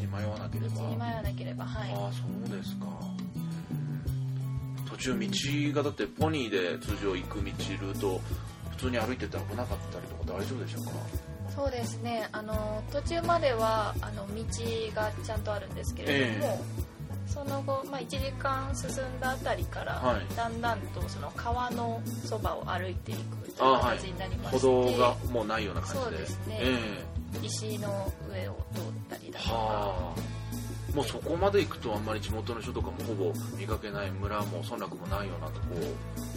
道に迷わなければ。道に迷わなければはい。ああそうですか。うん途中道がだってポニーで通常行く道ルート普通に歩いてて危なかったりとか大丈夫でしたか？そうですね。あの途中まではあの道がちゃんとあるんですけれども、その後、まあ、1時間進んだあたりから、はい。だんだんとその川のそばを歩いていくという形になりまして、歩道がもうないような感じで。そうですね。え石の上を通ったりえだとか。はあ。もうそこまで行くとあんまり地元の人とかもほぼ見かけない村も村落もないようなとこ。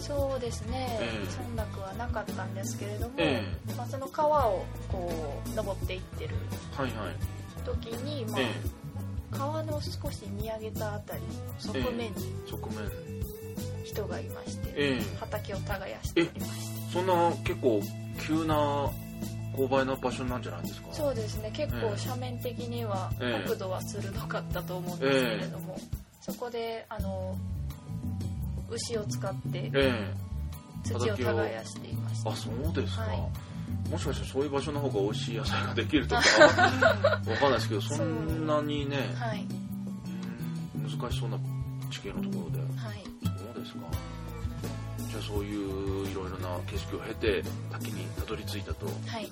そうですね、ええ。村落はなかったんですけれども、えまあ、その川をこう登っていってるはいはい。時に、まあえ川の少し見上げたあたり側面にえ側面。人がいまして、ええ。畑を耕しておりまして。そんな結構急な勾配な場所なんじゃないですか？そうですね。結構ええ斜面的にはええ。角度は鋭かったと思うんですけれども、そこであの牛を使ってええ。土を耕していました。あそうですか、はい。もしかしてそういう場所の方が美味しい野菜ができるとか わかんないですけどそんなにねはい。うん難しそうな地形のところで。はい。そうですかじゃあそういういろいろな景色を経て滝にたどり着いたと。もうはい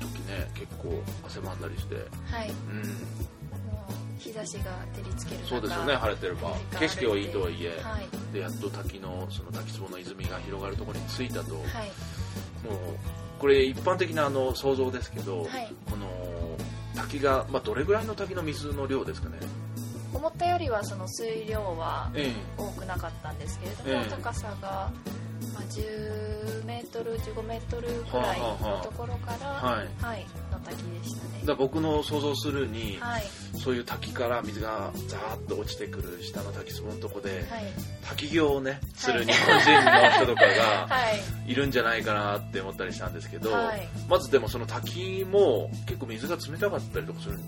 行く時ね結構汗ばんだりして。はい。うん。もう日差しが照りつける中そうですよね晴れてれば。景色はいいとはいえ、はい。でやっと滝のその滝壺の泉が広がるところに着いたと、はい。もうこれ一般的なあの想像ですけど、はい。この滝が、まあ、どれぐらいの滝の水の量ですかね思ったよりはその水量はえ多くなかったんですけれども、ええ。高さが、まあ、10メートル15メートルくらいのところから、はあははいの滝でしたね。だ僕の想像するに、はい。そういう滝から水がザーッと落ちてくる下の滝壺のとこで、はい。滝行をねするはい日本人の人とかが はい。いるんじゃないかなって思ったりしたんですけど、はい。まずでもその滝も結構水が冷たかったりとかする。ん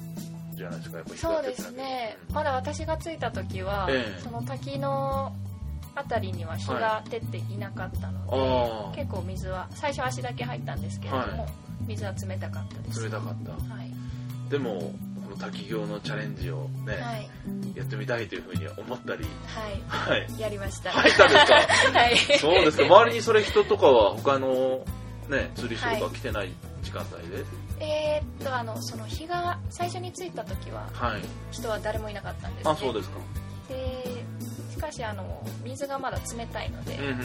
じゃないですかやっぱそうですね。うん。まだ私が着いた時は、ええ。その滝のあたりには日が照っていなかったので、あ結構水は最初足だけ入ったんですけれども、はい。水は冷たかったです。あ冷たかった。はい、でもこの滝行のチャレンジをね、はい。やってみたいというふうに思ったりはい。はい。やりました。入ったんですか？はい。そうですか。周りにそれ人とかは他のね釣り人とか来てない時間帯で？えーっとあのその日が最初に着いた時ははい、人は誰もいなかったんです、ね、あそうですか。でしかしあの水がまだ冷たいので、うんうん。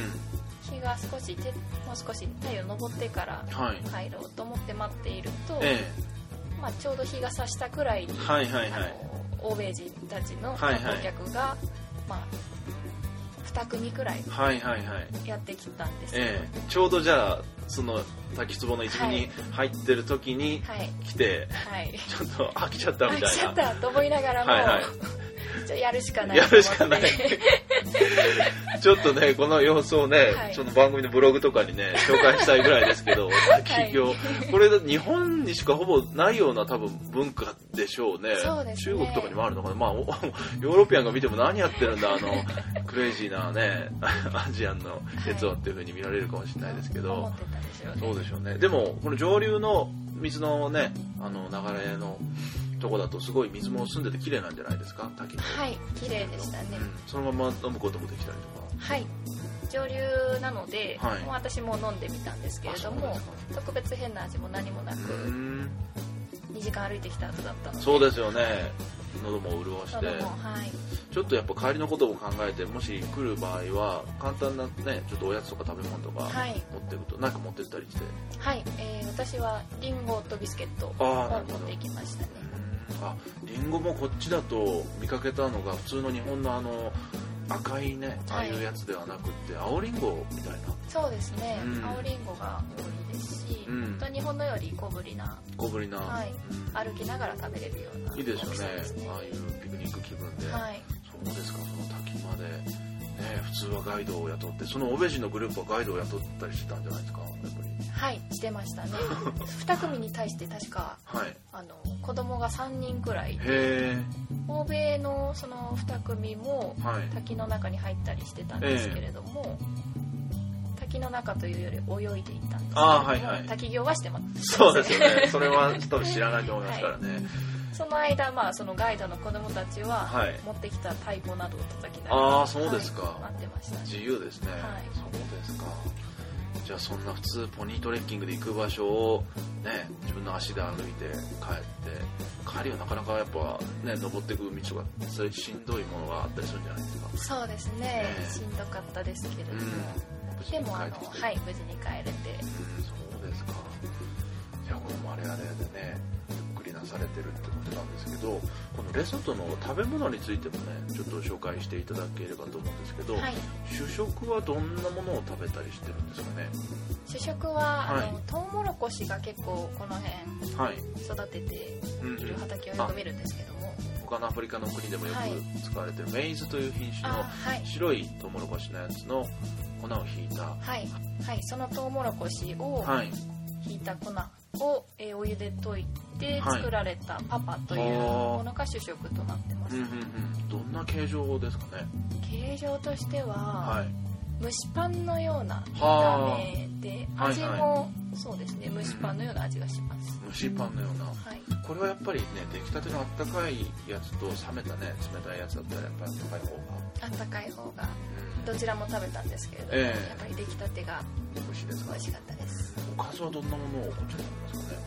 日が少してもう少し太陽昇ってからはい。帰ろうと思って待っていると、えまあ、ちょうど日が差したくらいに、えはいはいあはい。の欧米人たちのはいはい。観光客が、まあ、2組くらいはいはいはい。やってきたんですよ。ええ。ちょうどじゃあその滝壺の泉に入ってる時にはい。来て、はい。ちょっと飽きちゃったみたい飽きちゃっなたと思いながらも、はいはいやるしかないやるしかない。ちょっとねこの様子をね、はい。その番組のブログとかにね紹介したいぐらいですけど 滝行、これ日本にしかほぼないような多分文化でしょうね。ね。中国とかにもあるのかな。まあお ヨーロピアンが見ても何やってるんだあのクレイジーなねアジアンのやつはっていうふうに見られるかもしれないですけど、思ってたでしょうね。そうでしょうね。でもこの上流の水のねあの流れのとこだとすごい水も澄んでて綺麗なんじゃないですか？滝の。はい綺麗でしたね、うん、そのまま飲むこともできたりとか？はい。上流なので、はい。もう私も飲んでみたんですけれども特別変な味も何もなく、うーん。2時間歩いてきた後だったので。そうですよね。喉も潤して。はい。ちょっとやっぱ帰りのことも考えてもし来る場合は簡単なねちょっとおやつとか食べ物とかはい。持っていくとなんか持ってったりして。はい、えー私はリンゴとビスケットを持っていきましたね。うんあリンゴもこっちだと見かけたのが普通の日本のあの赤いねああいうやつではなくって青リンゴみたいな。そうですね、うん。青リンゴが多いですし、うん。あと日本のより小ぶりな小ぶりな、はい。うん。歩きながら食べれるようないいですよね。ね。ああいうピクニック気分で、はい。そうですか。その滝まで、ね、普通はガイドを雇ってそのオベジのグループはガイドを雇ったりしてたんじゃないですかやっぱりはいしてましたね。2組に対して確かはい。あの子供が3人くらい。欧米のその2組もはい。滝の中に入ったりしてたんですけれども、滝の中というより泳いでいたんですけれどはいはい。滝行はしてます。そうですよね。それは多分知らないと思いますからね、その間、まあ、そのガイドの子供たちは、はい。持ってきた太鼓などを叩きながらああそうですか、はい、待ってましたね。自由ですね、はい。そうですかじゃあそんな普通ポニートレッキングで行く場所をね自分の足で歩いて帰って帰りはなかなかやっぱね登っていく道とかそういうしんどいものがあったりするんじゃないですか？そうですね、ねしんどかったですけれども、うん。でもあの、はい、無事に帰れて。うんそうですか。じゃあこのマレアレでねされてるってことなんですけどこのレソトの食べ物についてもねちょっと紹介していただければと思うんですけど、はい。主食はどんなものを食べたりしてるんですかね？主食は、はい。あのトウモロコシが結構この辺はい、育ててうんいる畑をよく見るんですけども、他のアフリカの国でもよはい。く使われてるメイズという品種の白いトウモロコシのやつの粉をひいた。はい、はい、そのトウモロコシをはい。ひいた粉を、えーお湯で溶いてはい。作られたパパというものが主食となってます、うんうんうん。どんな形状ですかね？形状としては、はい。蒸しパンのような見たはあ。目ではい。味も、そうですね。蒸しパンのような味がします、蒸しパンのような。はい。これはやっぱりね出来たてのあったかいやつと冷めたね冷たいやつだったらやっぱり高い方が。あったかい方が。うんどちらも食べたんですけれども、ええ。やっぱり出来たてが美味しいですか美味しかったです。おかずはどんなものをこっちにありますかね。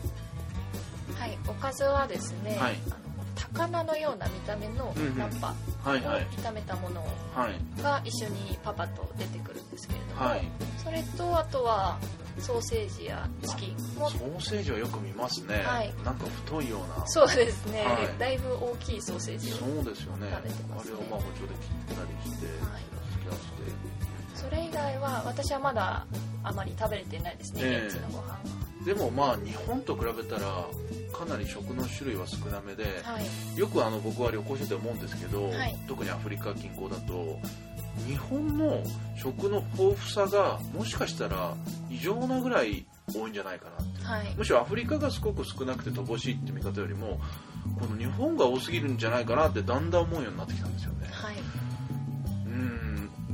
はいおかずはですね、はい。あの高菜のような見た目のナッパを炒めたものはい。が一緒にパパと出てくるんですけれども、はい。それとあとはソーセージやチキン。もソーセージはよく見ますね、はい。なんか太いような。そうですね、はい。だいぶ大きいソーセージをそうですよね。ね。あれをまあ包丁で切ったりして、はい出して。それ以外は私はまだあまり食べれてないですね、ええ。現地のご飯は。でもまあ日本と比べたらかなり食の種類は少なめで、はい。よくあの僕は旅行してて思うんですけど、はい。特にアフリカ近郊だと日本の食の豊富さがもしかしたら異常なぐらい多いんじゃないかなって。はい。むしろアフリカがすごく少なくて乏しいって見方よりもこの日本が多すぎるんじゃないかなってだんだん思うようになってきたんですよね。はい。うん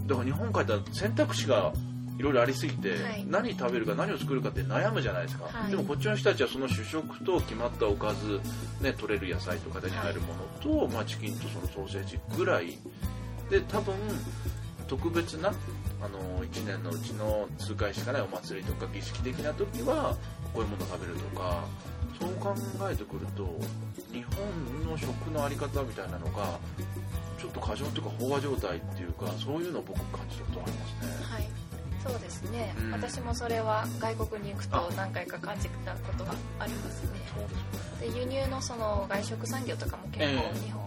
だから日本帰ったら選択肢がいろいろありすぎて、はい。何食べるか何を作るかって悩むじゃないですか、はい。でもこっちの人たちはその主食と決まったおかず、ね、取れる野菜とか手に入るものと、まあ、チキンとそのソーセージぐらい。で多分特別なあの1年のうちの数回しかないお祭りとか儀式的な時はこういうもの食べるとか。そう考えてくると日本の食のあり方みたいなのがちょっと過剰というか飽和状態っていうかそういうのを僕感じたことありますね。はい。そうですね、うん。私もそれは外国に行くと何回か感じたことがありますね。でね。で輸入のその外食産業とかも結構ええ。日本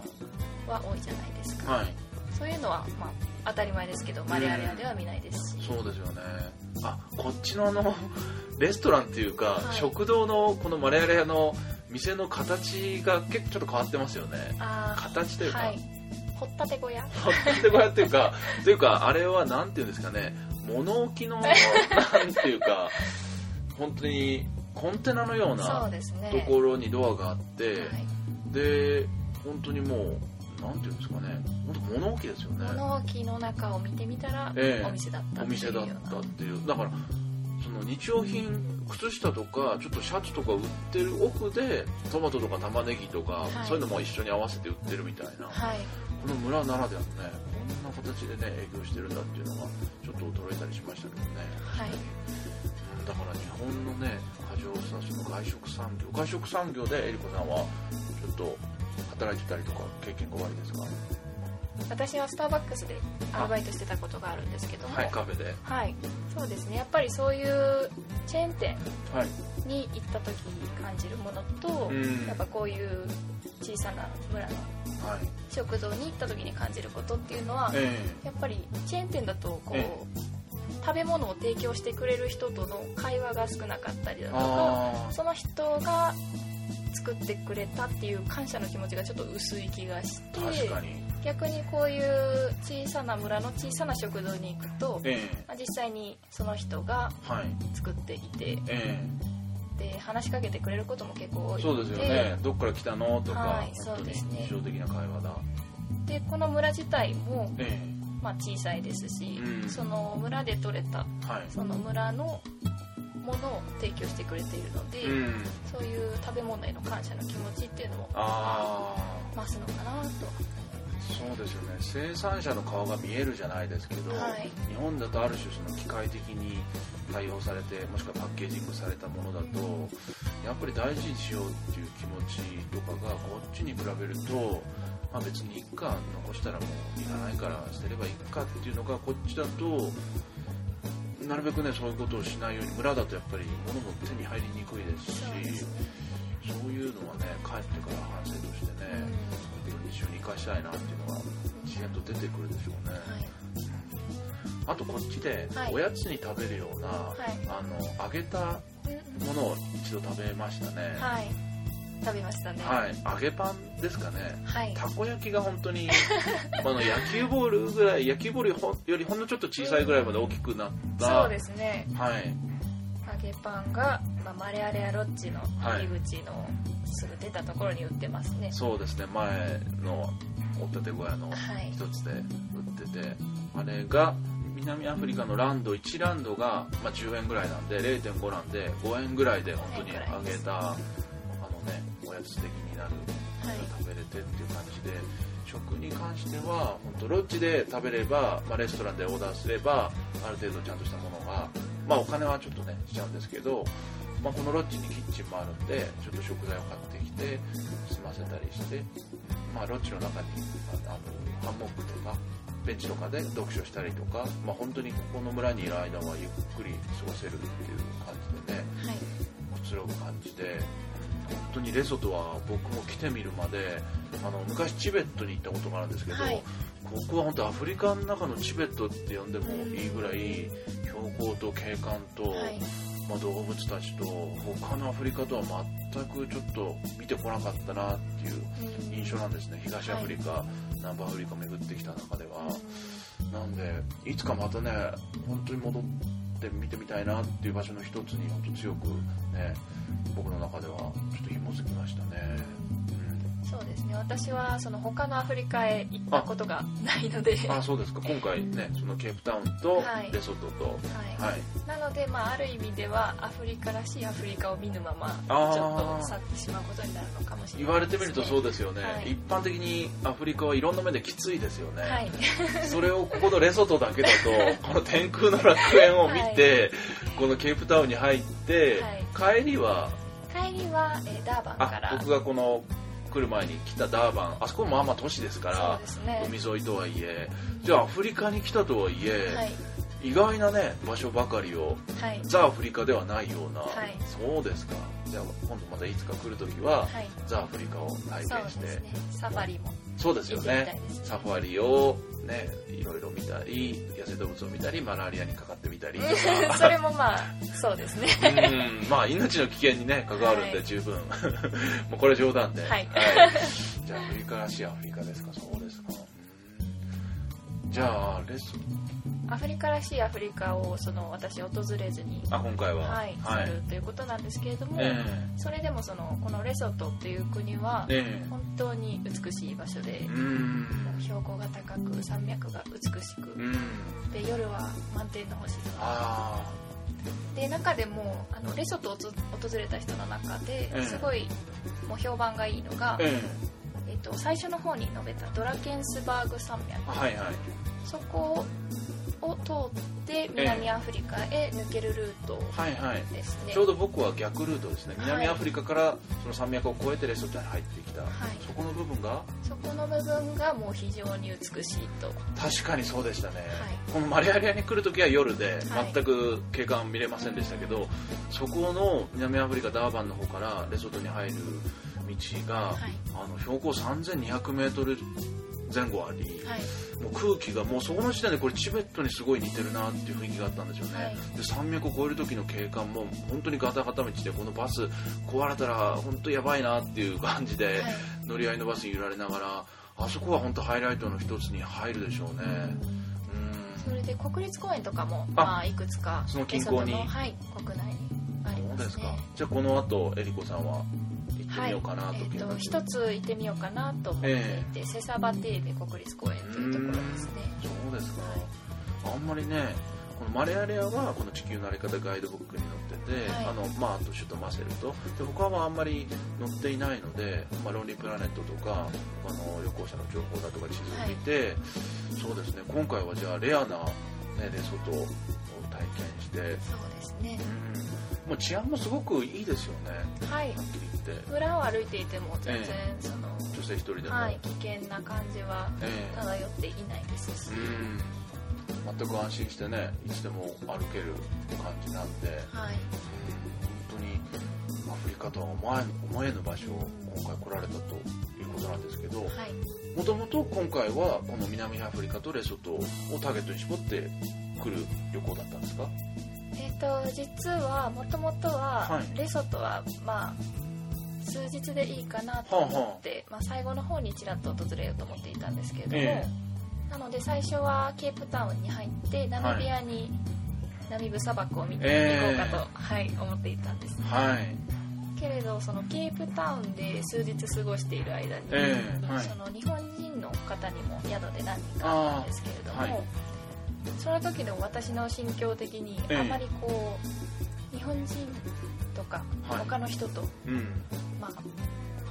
は多いじゃないですか、はい。そういうのはまあ当たり前ですけどマレアレアでは見ないですし、そうですよね。あこっちのあの レストランっていうか、はい。食堂のこのマレアレアの店の形が結構ちょっと変わってますよね。形というか、はい掘ったて小屋。ほってこうやっていうかというかあれはなんていうんですかね。物置の なんていうか本当にコンテナのようなところにドアがあって、はい。で本当にもうなんていうんですかね。本当物置ですよね。物置の中を見てみたら、ええ。お店だったお店だったっていう。だからその日用品靴下とかちょっとシャツとか売ってる奥でトマトとか玉ねぎとか、はい。そういうのも一緒に合わせて売ってるみたいな、はいこの村ならではのねこんな形でね営業してるんだっていうのがちょっと驚いたりしましたけどね。はい。うんだから日本のね過剰さその外食産業外食産業でえりこさんはちょっと働いてたりとか経験がおありですか？私はスターバックスでアルバイトしてたことがあるんですけども。はいカフェで。はい。そうですね。やっぱりそういうチェーン店はいに行った時に感じるものと、うん。やっぱこういう小さな村のはい食堂に行った時に感じることっていうのは、えやっぱりチェーン店だとこう、え食べ物を提供してくれる人との会話が少なかったりだえとかあその人が作ってくれたっていう感謝の気持ちがちょっと薄い気がして逆にこういう小さな村の小さな食堂に行くと、えまあ実際にその人が作っていてえで話しかけてくれることも結構多いえそうですよね。どっから来たの？とか、はいそうですね。日常的な会話だ。でこの村自体も、えまあ、小さいですし、うん。その村で採れたえはい。その村のものを提供してくれているので、うん。そういう食べ物への感謝の気持ちっていうのも増すのかなとそうですよね。生産者の顔が見えるじゃないですけど、はい。日本だとある種その機械的に対応されてもしくはパッケージングされたものだとやっぱり大事にしようっていう気持ちとかがこっちに比べると、まあ、別にいっか残したらもういらないから捨てればいいかっていうのがこっちだとなるべくねそういうことをしないように村だとやっぱり物も手に入りにくいですしそういうのはね帰ってから反省としてね、日常に生かしたいなっていうのが自然と出てくるでしょうね、はい。あとこっちではい。おやつに食べるような、い。あの揚げたうんものを一度食べましたね。はい。食べましたね。はい、揚げパンですかね。はい。たこ焼きが本当に あの野球ボールぐらい野球ボールほんよりほんのちょっと小さいぐらいまで大きくなった、そうですね。はい揚げパンが、まあ、マレアレアロッジの入り口のすぐ出たところに売ってますね。そうですね。前のお立て小屋のはい。一つで売ってて、あれが南アフリカのランド1ランドが、まあ、10円ぐらいなんで0.5なんで5円ぐらいで本当に揚げたあのねおやつ的になるはい。食べれてっていう感じで食に関しては本当ロッジで食べれば、まあ、レストランでオーダーすればある程度ちゃんとしたものが、まあ、お金はちょっとねしちゃうんですけど、まあ、このロッジにキッチンもあるんでちょっと食材を買ってきて済ませたりして、まあ、ロッジの中にあのハンモックとかベンチとかで読書したりとか、まあ、本当にここの村にいる間はゆっくり過ごせるっていう感じでねはい。くつろぐ感じで本当にレソトは僕も来てみるまであの昔チベットに行ったことがあるんですけど、はい。ここは本当アフリカの中のチベットって呼んでもいいぐらい標高と景観と、はい。まあ、動物たちと他のアフリカとは全くちょっと見てこなかったなっていううん。印象なんですね。東アフリカ、南部アフリカ巡ってきた中では。なんでいつかまたね本当に戻って見てみたいなっていう場所の一つに本当強くね僕の中ではちょっと紐づきましたね、そうですね。私はその他のアフリカへ行ったことがないので。うん、あそうですか。今回ねそのケープタウンとはい。レソトと。はい。はい、なので、まあ、ある意味ではアフリカらしいアフリカを見ぬままちょっと去ってしまうことになるのかもしれない言われてみるとそうですよね、はい。一般的にアフリカはいろんな面できついですよね、はい。それをここのレソトだけだと この天空の楽園を見て、このケープタウンに入って、帰りは？帰りは、えーダーバンから。あ僕がこの来る前に来たダーバンあそこもまあまあ都市ですからね。海沿いとはいえ。じゃあアフリカに来たとはいえ、はい。意外なね場所ばかりをはい。ザ・アフリカではないような、はい。そうですか。じゃあ今度またいつか来るときは、はい。ザ・アフリカを体験して。ね。サファリも。そうですよね。サファリをねいろいろ見たり野生動物を見たりマラリアにかかってみたりそれもまあそうですね。うんまあ命の危険にね関わるんではい。十分、もうこれ冗談で、はい。じゃあアフリカらしいアフリカですか？そうですか。うん。じゃあレスアフリカらしいアフリカをその私訪れずにあ今回は。はい、はい。するということなんですけれども、えそれでもそのこのレソトっていう国はええ。本当に美しい場所でえ、うん。標高が高く山脈が美しくうん。で夜は満天の星空。あで中でもあのレソトをつ訪れた人の中でええ。すごいもう評判がいいのがあ、え。えっと、最初の方に述べたドラケンスバーグ山脈。えはいはい。そこをを通って南アフリカへ抜けるルートはいはい。ですね、ちょうど僕は逆ルートですね。はい。南アフリカからその山脈を越えてレソトに入ってきた、い。そこの部分が？そこの部分がもう非常に美しいと。確かにそうでしたね、い。このマリアリアに来る時は夜ではい。全く景観見れませんでしたけど、そこの南アフリカダーバンの方からレソトに入る道が、はい。あの標高 3200m 前後あり、はい。もう空気がもうそこの時点でこれチベットにすごい似てるなっていう雰囲気があったんですよね、はい。で山脈を越える時の景観も本当にガタガタ道でこのバス壊れたら本当やばいなっていう感じで、はい。乗り合いのバスに揺られながらあそこは本当ハイライトの一つに入るでしょうね。それで国立公園とかもあまあいくつかその近郊に。はい国内にありうんますね。そうですか。じゃあこの後えりこさんは？行ってみようかなとはいえー、一つ行ってみようかなと思っていて、セサバテーベ国立公園というところですね。そうですか、はい。あんまりねこのマレアレアはこの地球の歩き方ガイドブックに載ってて、はい。あのまあ、あと首都マセルと。で他はあんまり載っていないので、まあ、ロンリープラネットとかあの旅行者の情報だとか地図を見て、そうですね。今回はじゃあレアな、ね、レソトを体験して、そうですね。うん、もう治安もすごくいいですよね。はい。はっきりて。裏を歩いていても全然えその、女性一人でも、はい、危険な感じはええ。漂っていないです。し、うん。全く安心してねいつでも歩ける感じなんで、はい。本当にアフリカとは思え思えぬ場所を今回来られたということなんですけどはい。もともと今回はこの南アフリカとレソトをターゲットに絞って来る旅行だったんですか？えっ、と実はもともとは、はい。レソトはまあ数日でいいかなと思って、まあ、最後の方にちらっと訪れようと思っていたんですけれども、えなので最初はケープタウンに入ってナミビアに、ナミブ砂漠を見ていこうかと、はい、思っていたんですはい。けれどそのケープタウンで数日過ごしている間に、ええはい。その日本人の方にも宿で何人かあったんですけれども、はい。その時の私の心境的にええ。あまりこう日本人とかはい。他の人と、うん。まあ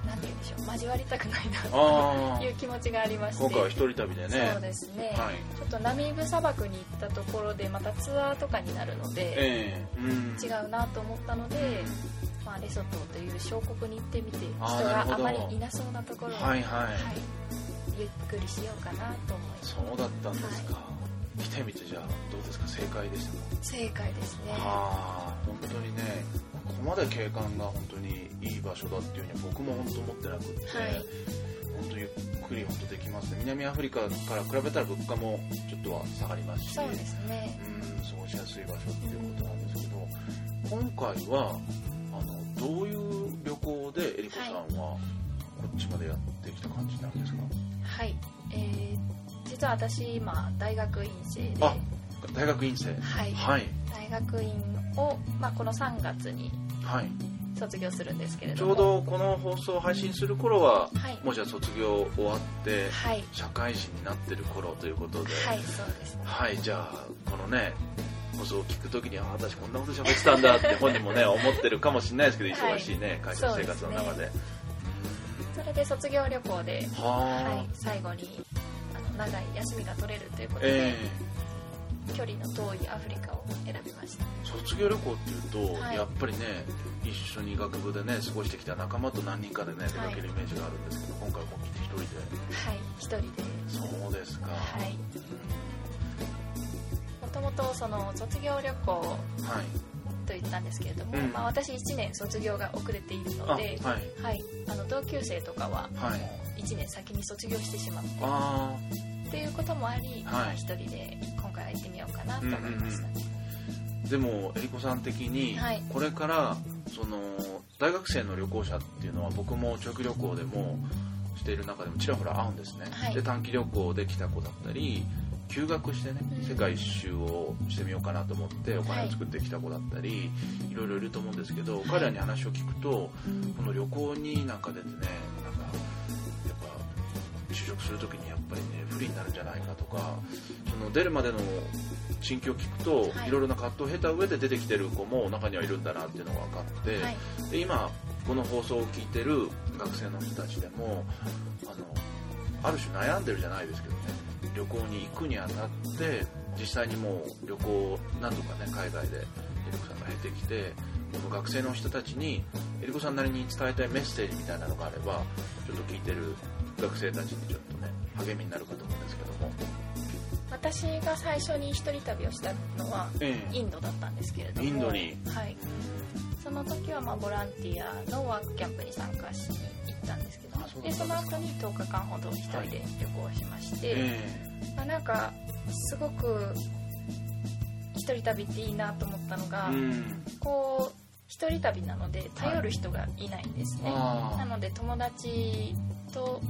なんて言うんでしょう交わりたくないなあと いう気持ちがありまして。今回は一人旅でね。そうですね、はい。ちょっとナミブ砂漠に行ったところでまたツアーとかになるので、ええ。うん。違うなと思ったので、まあ、レソトという小国に行ってみて人があまりいなそうなところを、はいはい、はい。ゆっくりしようかなと思います。そうだったんですか、来てみてじゃあどうですか？正解でしたか？正解ですね。ああ本当にねここまで景観が本当にいい場所だっていうふうには僕も本当思ってなくって、はい。本当ゆっくり本当できますね。南アフリカから比べたら物価もちょっとは下がりますしそうですね。うん過ごしやすい場所っていうことなんですけど今回はあのどういう旅行でえりこさんはこっちまでやってきた感じなんですか、はい。えー実は私今大学院生で。あ大学院生。はい。はい。大学院を、まあ、この3月にはい。卒業するんですけれちども。ょうどこの放送を配信する頃ははい。もうじゃあ卒業終わってはい。社会人になってる頃ということで。はいそうですね。はいじゃあこのね放送を聞くときにあ私こんなこと喋ってたんだって 本人もね思ってるかもしれないですけどはい。忙しいね会社生活の中で。それで卒業旅行で、はい、最後にあの長い休みが取れるということで、え距離の遠いアフリカを選びました。ー卒業旅行っていうと、はい。やっぱりね一緒に学部でね過ごしてきた仲間と何人かでね出かけるイメージがあるんですけど、今回もう来て一人で。はい一人で。そうですか。はい。もともとその卒業旅行はい。と言ったんですけれども、うん。まあ、私1年卒業が遅れているあので、はい。はい、あの同級生とかははい。1年先に卒業してしまってあっていうこともあり、はい。まあ一人で今回は行ってみようかなと思いました、ーでもえりこさん的にはい。これからその大学生の旅行者っていうのは僕も長期旅行でもしている中でもちらほら会うんですね、はい。で短期旅行で来た子だったり休学してねうん。世界一周をしてみようかなと思ってお金を作ってきた子だったり、い、ろいろいると思うんですけど、彼らに話を聞くとこの旅行になんか出てね就職する時にやっぱりね不利になるんじゃないかとかその出るまでの心境を聞くと、はい。い、ろいろな葛藤を経た上で出てきてる子も中にはいるんだなっていうのが分かって、はい。で今この放送を聞いてる学生の人たちでもあのある種悩んでるじゃないですけどね。旅行に行くにあたって実際にもう旅行何度かね海外でえりこさんが経てきてこの学生の人たちにえりこさんなりに伝えたいメッセージみたいなのがあればちょっと聞いてる学生たちにちょっとね励みになるかと思うんですけども。私が最初に一人旅をしたのはええ。インドだったんですけれども。インドに。はい。その時はまあボランティアのワークキャンプに参加しに行ったんですけどあそでその後に10日間ほど一人で旅行しまして、えまあ、なんかすごく一人旅っていいなと思ったのえが、うん。こう一人旅なので頼る人がいないんですね、あなので友達と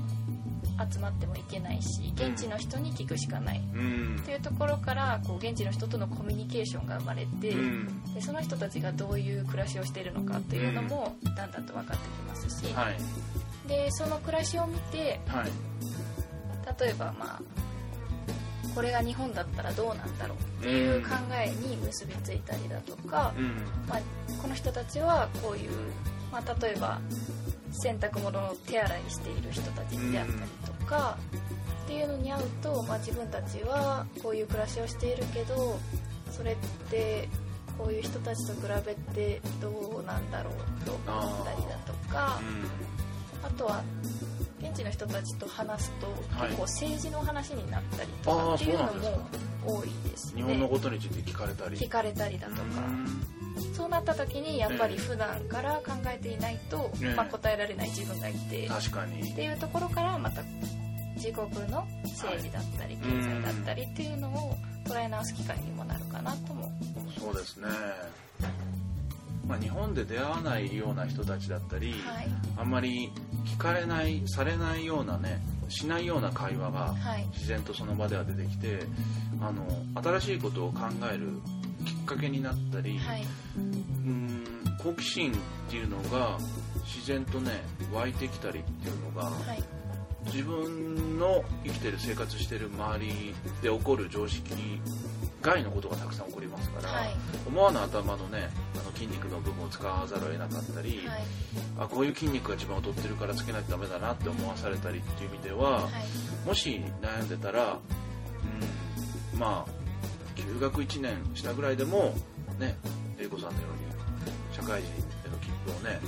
集まってもいけないし現地の人に聞くしかない、あうん。っていうところからこう現地の人とのコミュニケーションが生まれて、うん。でその人たちがどういう暮らしをしているのかっていうのもだんだんと分かってきますし、はい。でその暮らしを見てはい。例えばまあこれが日本だったらどうなんだろうっていう考えに結びついたりだとか、うん。まあ、この人たちはこういう、まあ、例えば洗濯物を手洗いしている人たちであったりとか、っていうのに会うと、まあ、自分たちはこういう暮らしをしているけどそれってこういう人たちと比べてどうなんだろうと思ったりだとかあとは現地の人たちと話すと、はい。結構政治の話になったりとかっていうのも多いですね。日本のことについて聞かれたり。聞かれたりだとか。そうなった時にやっぱり普段から考えていないと、ええ。まあ、答えられない自分がいて、っ確かに。ていうところからまた自国の政治だったり経済だったりっていうのを捉え直す機会にもなるかなともそうですね、まあ、日本で出会わないような人たちだったり、はい。あんまり聞かれないされないようなねしないような会話がはい。自然とその場では出てきてあの新しいことを考えるきっかけになったり、はい。うーん好奇心っていうのが自然とね湧いてきたりっていうのが、はい。自分の生きてる生活してる周りで起こる常識外のことがたくさん起こりますから、はい。思わぬ頭のねあの筋肉の部分を使わざるを得なかったり、はい。あこういう筋肉が一番劣ってるからつけないとダメだなって思わされたりっていう意味では、はい。もし悩んでたら、うん、まあ休学1年したぐらいでもね英子さんのように社会人への切符をね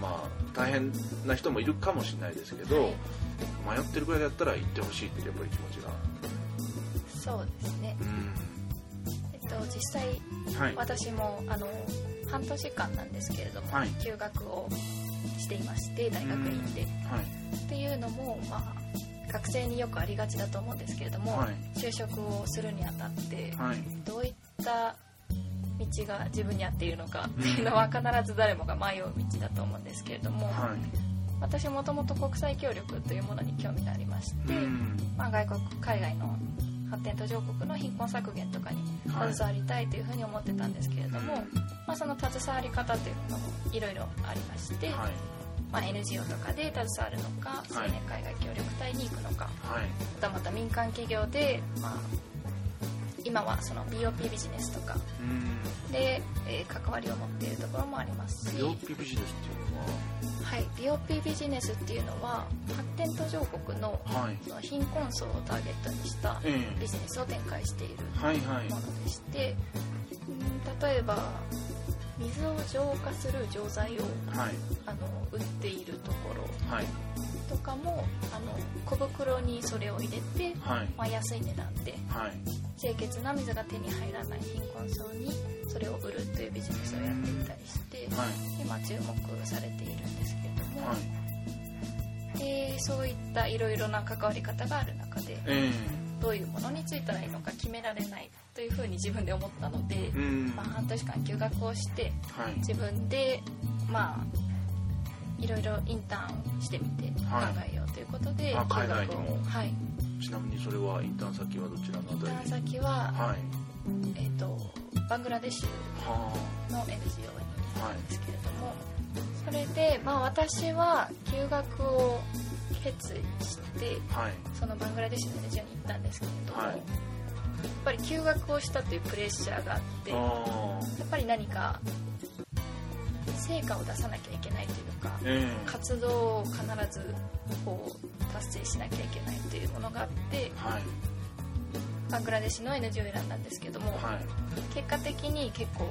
まあ大変な人もいるかもしれないですけど、はい。迷ってるぐらいだったら行ってほしいっていうやっぱり気持ちが。そうですね、えっと、実際うんはい。私もあの半年間なんですけれども、はい。休学をしていまして大学院で、はい。っていうのも、まあ、学生によくありがちだと思うんですけれども、はい。就職をするにあたってはい。どういった道が自分に合っているのかっていうのは必ず誰もが迷う道だと思うんですけれども、はい。私もともと国際協力というものに興味がありまして、うん。まあ、外国海外の発展途上国の貧困削減とかにはい。携わりたいというふうに思ってたんですけれども、まあ、その携わり方というのもいろいろありまして、はい。まあ、NGO とかで携わるのか青年海外協力隊に行くのか、はい。またまた民間企業で、まあ、今はその BOP ビジネスとかうん。で、えー関わりを持っているところもありますし、病気ビジネスっていうのはい、BOP ビジネスっていうのは発展途上国のその貧困層をターゲットにしたええ。ビジネスを展開しているものでして、うん例えば水を浄化する錠剤をはい。あの売っているところ。はいとかもあの小袋にそれを入れて、はい。まあ、安い値段ではい。清潔な水が手に入らない貧困層にそれを売るというビジネスをやっていたりしてはい。今注目されているんですけれども、はい。でそういったいろいろな関わり方がある中でえどういうものについたらいいのか決められないというふうに自分で思ったのでまあ、半年間休学をしてはい自分でまあいろいろインターンしてみて考はい。えようということで、あ休学を海外にも。はい。ちなみにそれはインターン先はどちらのあインターン先は、はい。えー、とバングラデシュはの NGO に行あはいったんですけれどもそれで、まあ、私は休学を決意してはい。そのバングラデシュの NGO に行ったんですけれども、はい。やっぱり休学をしたというプレッシャーがあってやああっぱり何か成果を出さなきゃいけないというかえ活動を必ずこう達成しなきゃいけないというものがあってえはい。バングラデシュの NGO を選んだんですけども、はい。結果的に結構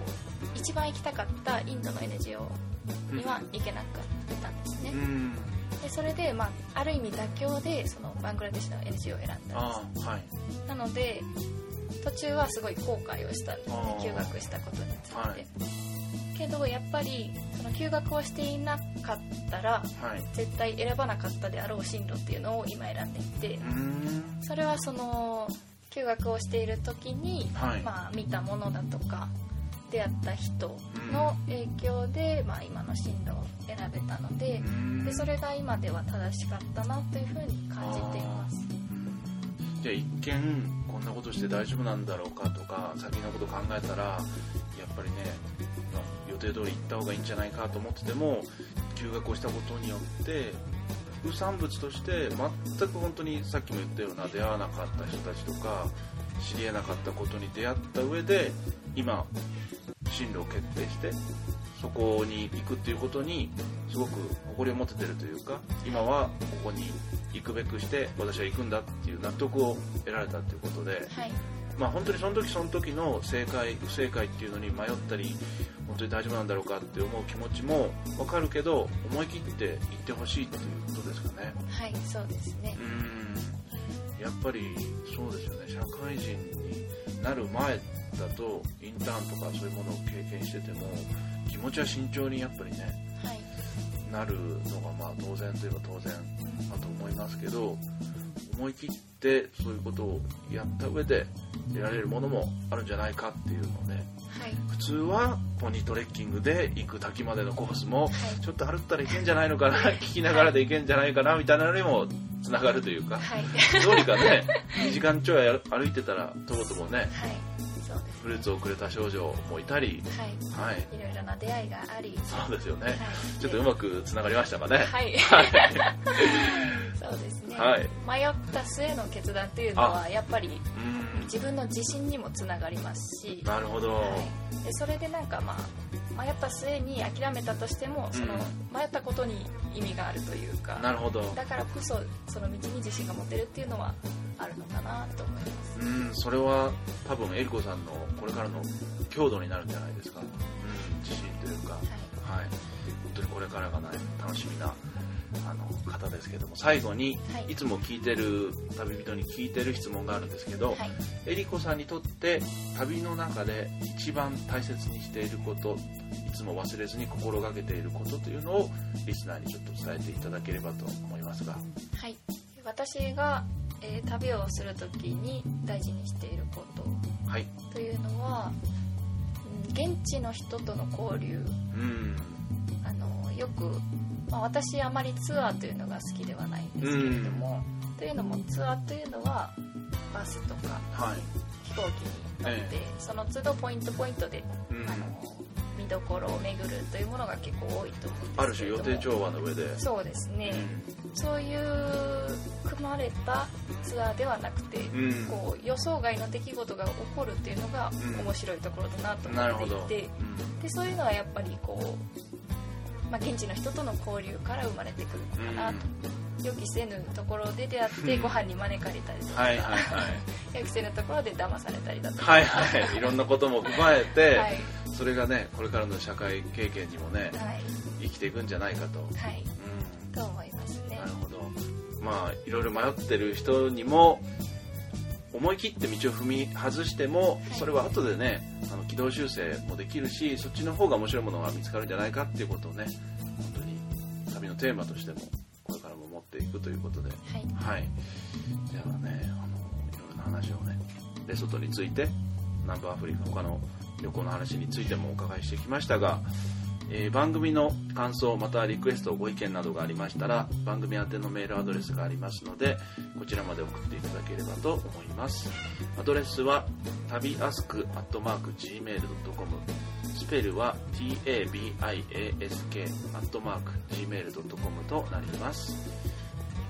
一番行きたかったインドの NGO には行けなかったんですね、うん。でそれで、まあ、ある意味妥協でそのバングラデシュの NGO を選んだんです。はい。なので途中はすごい後悔をしたんですね休学したことについて、はい。けどやっぱりその休学をしていなかったらはい。絶対選ばなかったであろう進路っていうのを今選んでいてうん。それはその休学をしている時に、はい。まあ、見たものだとか出会った人の影響で、まあ、今の進路を選べたのでうん。でそれが今では正しかったなというふうに感じています。じゃあ一見こんなことして大丈夫なんだろうかとか先のこと考えたらやっぱりね予定通り行った方がいいんじゃないかと思ってても休学をしたことによって副産物として全く本当にさっきも言ったような出会わなかった人たちとか知り得なかったことに出会った上で今進路を決定してそこに行くっていうことにすごく誇りを持ててるというか今はここに行くべくして私は行くんだっていう納得を得られたっていうことで、はい。まあ、本当にその時その時の正解不正解っていうのに迷ったり本当に大丈夫なんだろうかって思う気持ちも分かるけど思い切って行ってほしいっていうことですかね。はいそうですね。うん。やっぱりそうですよね。社会人になる前だとインターンとかそういうものを経験してても気持ちは慎重にやっぱりねはい。なるのがまあ当然といえば当然だと思いますけど思い切ってそういうことをやった上で得られるものもあるんじゃないかっていうのではい。普通はポニートレッキングで行く滝までのコースもはい。ちょっと歩ったらいけんじゃないのかな聞きながらでいけんじゃないかなみたいなのにもつながるというかはい。どうにかね2時間ちょい歩いてたらとぼとぼねフルーツをくれた少女もいたりはい。はい。いろいろな出会いがあり。そうですよね。はい。ちょっとうまくつながりましたかね。はい。はい。そうですね、はい。迷った末の決断っていうのはやっぱりうん。自分の自信にもつながりますし、なるほど、はい、でそれでなんかまあ迷った末に諦めたとしてもその迷ったことに意味があるというか。なるほど。だからこそその道に自信が持てるっていうのはあるのかなと思います。うんそれは多分エリコさんのこれからの強度になるんじゃないですか、うん、自信というか。ははい。本当にこれからがね楽しみなあの方ですけども。最後に、はい。い、つも聞いてる旅人に聞いてる質問があるんですけど、い、はい、エリコさんにとって旅の中で一番大切にしていることいつも忘れずに心がけていることというのをリスナーにちょっと伝えていただければと思いますが。はい、私が、えー旅をする時に大事にしていることはい。というのは、うん現地の人との交流。うん。あのよく、まあ、私あまりツアーというのが好きではないんですけれども、というのもツアーというのはバスとかはい。飛行機に乗って、えその都度ポイントポイントで、うん。あの見どころを巡るというものが結構多いと思うんあるですけれども。種予定調和の上で。そうですね、そういう組まれたツアーではなくて、うん。こう予想外の出来事が起こるっていうのがうん面白いところだなと思っていて、でそういうのはやっぱりこう、まあ、現地の人との交流から生まれてくるのかなと、予期せぬところで出会ってうん。ご飯に招かれたりとか、はいはいはい。予期せぬところで騙されたりだとか、はいはい。いろんなことも踏まえて、はい。それがねこれからの社会経験にもねはい。生きていくんじゃないかと、はい、うん。と思いますね。なるほど。まあいろいろ迷ってる人にも思い切って道を踏み外してもい。それは後でねあの軌道修正もできるしそっちの方が面白いものが見つかるんじゃないかっていうことをね本当に旅のテーマとしてもこれからも持っていくということで。はい。はい。ではねあのいろいろな話をねレソトについて南部アフリカ他の旅行の話についてもお伺いしてきましたが、えー番組の感想またはリクエストご意見などがありましたら番組宛てのメールアドレスがありますのでこちらまで送っていただければと思います。アドレスは旅アスクアットマーク Gmail.com スペルは tabiask アットマーク Gmail.com となります。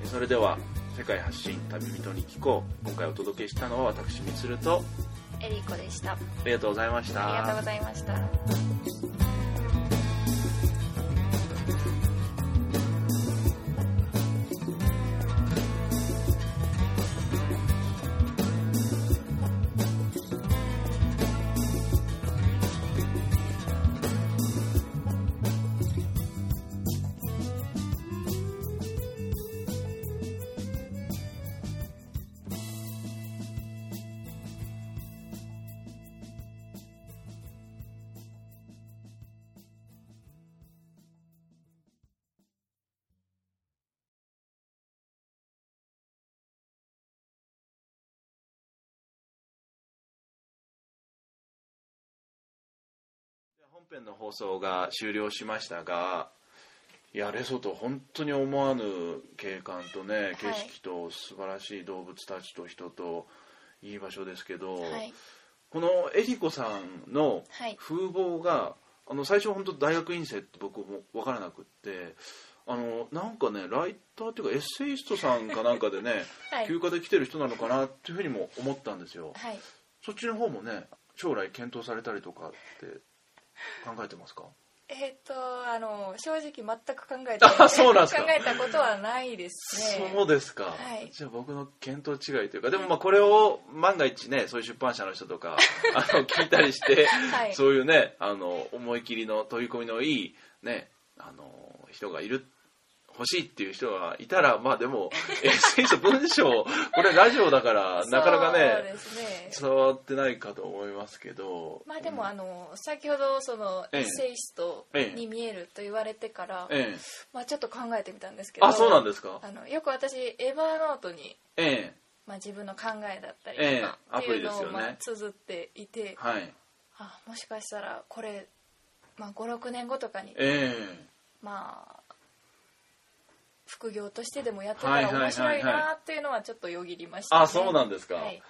それでは世界発信旅人に聞こう。今回お届けしたのは私みつると。エリコでした。ありがとうございました。ありがとうございました編の放送が終了しましたがいやレソト本当に思わぬ景観とね景色と素晴らしい動物たちと人といい場所ですけど、はい。このエリコさんのはい。風貌があの最初本当大学院生って僕も分からなくってあのなんかねライターっていうかエッセイストさんかなんかでね、はい。休暇で来てる人なのかなっていうふうにも思ったんですよ。はい。そっちの方もね将来検討されたりとかって考えてますか？えっ、とあの正直全く考えてあそうなんですか。考えたことはないですね。そうですか、はい。じゃあ僕の見当違いというかでもまあこれを万が一ねそういう出版社の人とか あの聞いたりして、はい。そういうねあの思い切りの取り込みのいいねあの人がいる欲しいっていう人がいたらまあでも エッセイスト文章これラジオだからなかなかねね。伝わってないかと思いますけど。まあでも、うん。あの先ほどそのええ。エッセイストええ。に見えると言われてから、ええ。まあ、ちょっと考えてみたんですけどあそうなんですか？あのよく私エヴァーノートに、ええ。まあ、自分の考えだったりええとかっていうのをまあ綴っていて、はい。あもしかしたらこれ、まあ、56年後とかに、ええ。まあ副業としてでもやってたら面白いなっていうのはちょっとよぎりました、ね。あそうなんですか。はい、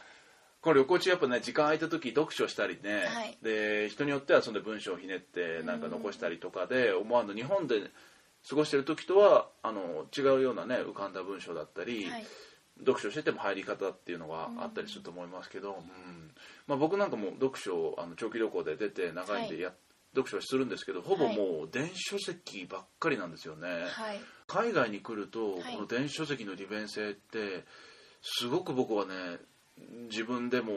これ旅行中やっぱね時間空いた時読書したりね、はい。で人によってはそんで文章をひねってなんか残したりとかで思わぬ日本で過ごしてる時とはあの違うようなね浮かんだ文章だったり、はい。読書してても入り方っていうのがあったりすると思いますけど、うん。まあ、僕なんかも読書をあの長期旅行で出て長いんでや、読書はするんですけどほぼもう電子書籍ばっかりなんですよね。はい。海外に来ると、はい。この電子書籍の利便性ってすごく僕はね自分でも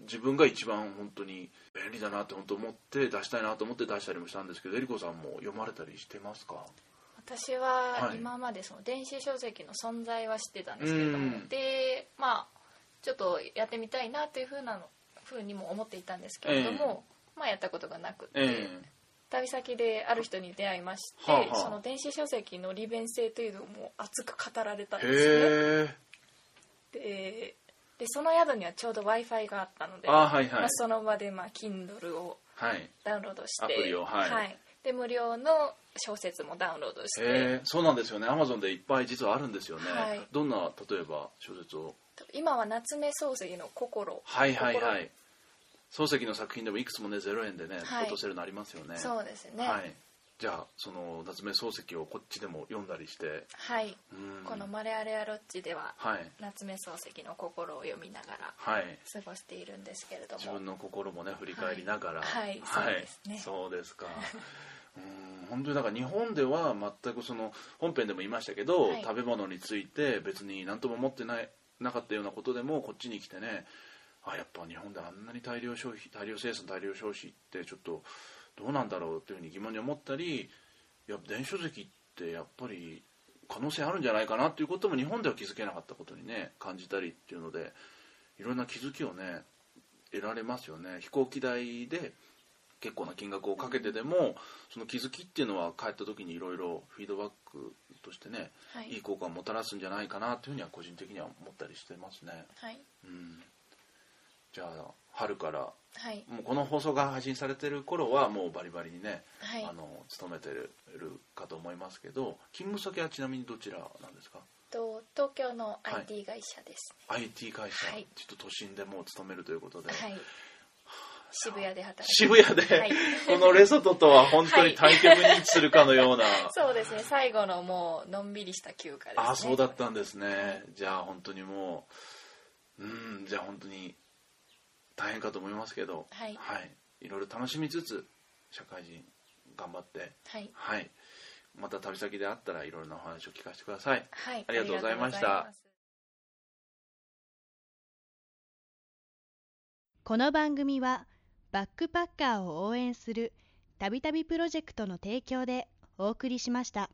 自分が一番本当に便利だなって本当思って出したいなと思って出したりもしたんですけどえりこさんも読まれたりしてますか？私ははい。今までその電子書籍の存在は知ってたんですけれども、うん。でまあちょっとやってみたいなというふうなのふうにも思っていたんですけれども、まあやったことがなくて、え旅先である人に出会いまして、はあはあ。その電子書籍の利便性というのをもう熱く語られたんえですね。ででその宿にはちょうど w i f i があったので、あはいはい。まあ、その場で、まあ、Kindle をはい。ダウンロードしてアプリをはい。で無料の小説もダウンロードして、そうなんですよね。アマゾンでいっぱい実はあるんですよね、はい。どんな例えば小説を？今は夏目漱石の「心」はいはいはい漱石の作品でもいくつもね0円でね、はい。落とせるのありますよね。そうですね。はい。じゃあその夏目漱石をこっちでも読んだりして。はい、うん。このマレアレアロッジでははい。夏目漱石の心を読みながらはい。過ごしているんですけれども。自分の心もね振り返りながら。はい。はい。そうですね。そうですか。うん。本当にだから日本では全くその本編でも言いましたけど、はい。食べ物について別に何とも思ってないなかったようなことでもこっちに来てねあやっぱ日本であんなに大量消費大量生産大量消費ってちょっとどうなんだろうっていうふうに疑問に思ったりいや電子書籍ってやっぱり可能性あるんじゃないかなっていうことも日本では気づけなかったことにね感じたりっていうのでいろんな気づきをね得られますよね。飛行機代で結構な金額をかけてでもその気づきっていうのは帰った時にいろいろフィードバックとしてね、はい。いい効果をもたらすんじゃないかなというふうには個人的には思ったりしてますね、はい。うん、じゃあ春からはい。もうこの放送が配信されてる頃はもうバリバリにね、はい。あの勤めてるかと思いますけど勤務先はちなみにどちらなんですか？と東京のはい。IT 会社です、IT 会社、はい。ちょっと都心でもう勤めるということで、はい。渋谷で働いて渋谷で、はい。このレソトとは本当に対極に位置するかのような、そうですね。最後のもうのんびりした休暇ですね。ああそうだったんですね。じゃあ本当にもううんじゃあ本当に大変かと思いますけどはい。い、ろいろ楽しみつつ社会人頑張ってはい。はい。また旅先であったらいろいろなお話を聞かせてください。はい。ありがとうございました。この番組はバックパッカーを応援するたびたびプロジェクトの提供でお送りしました。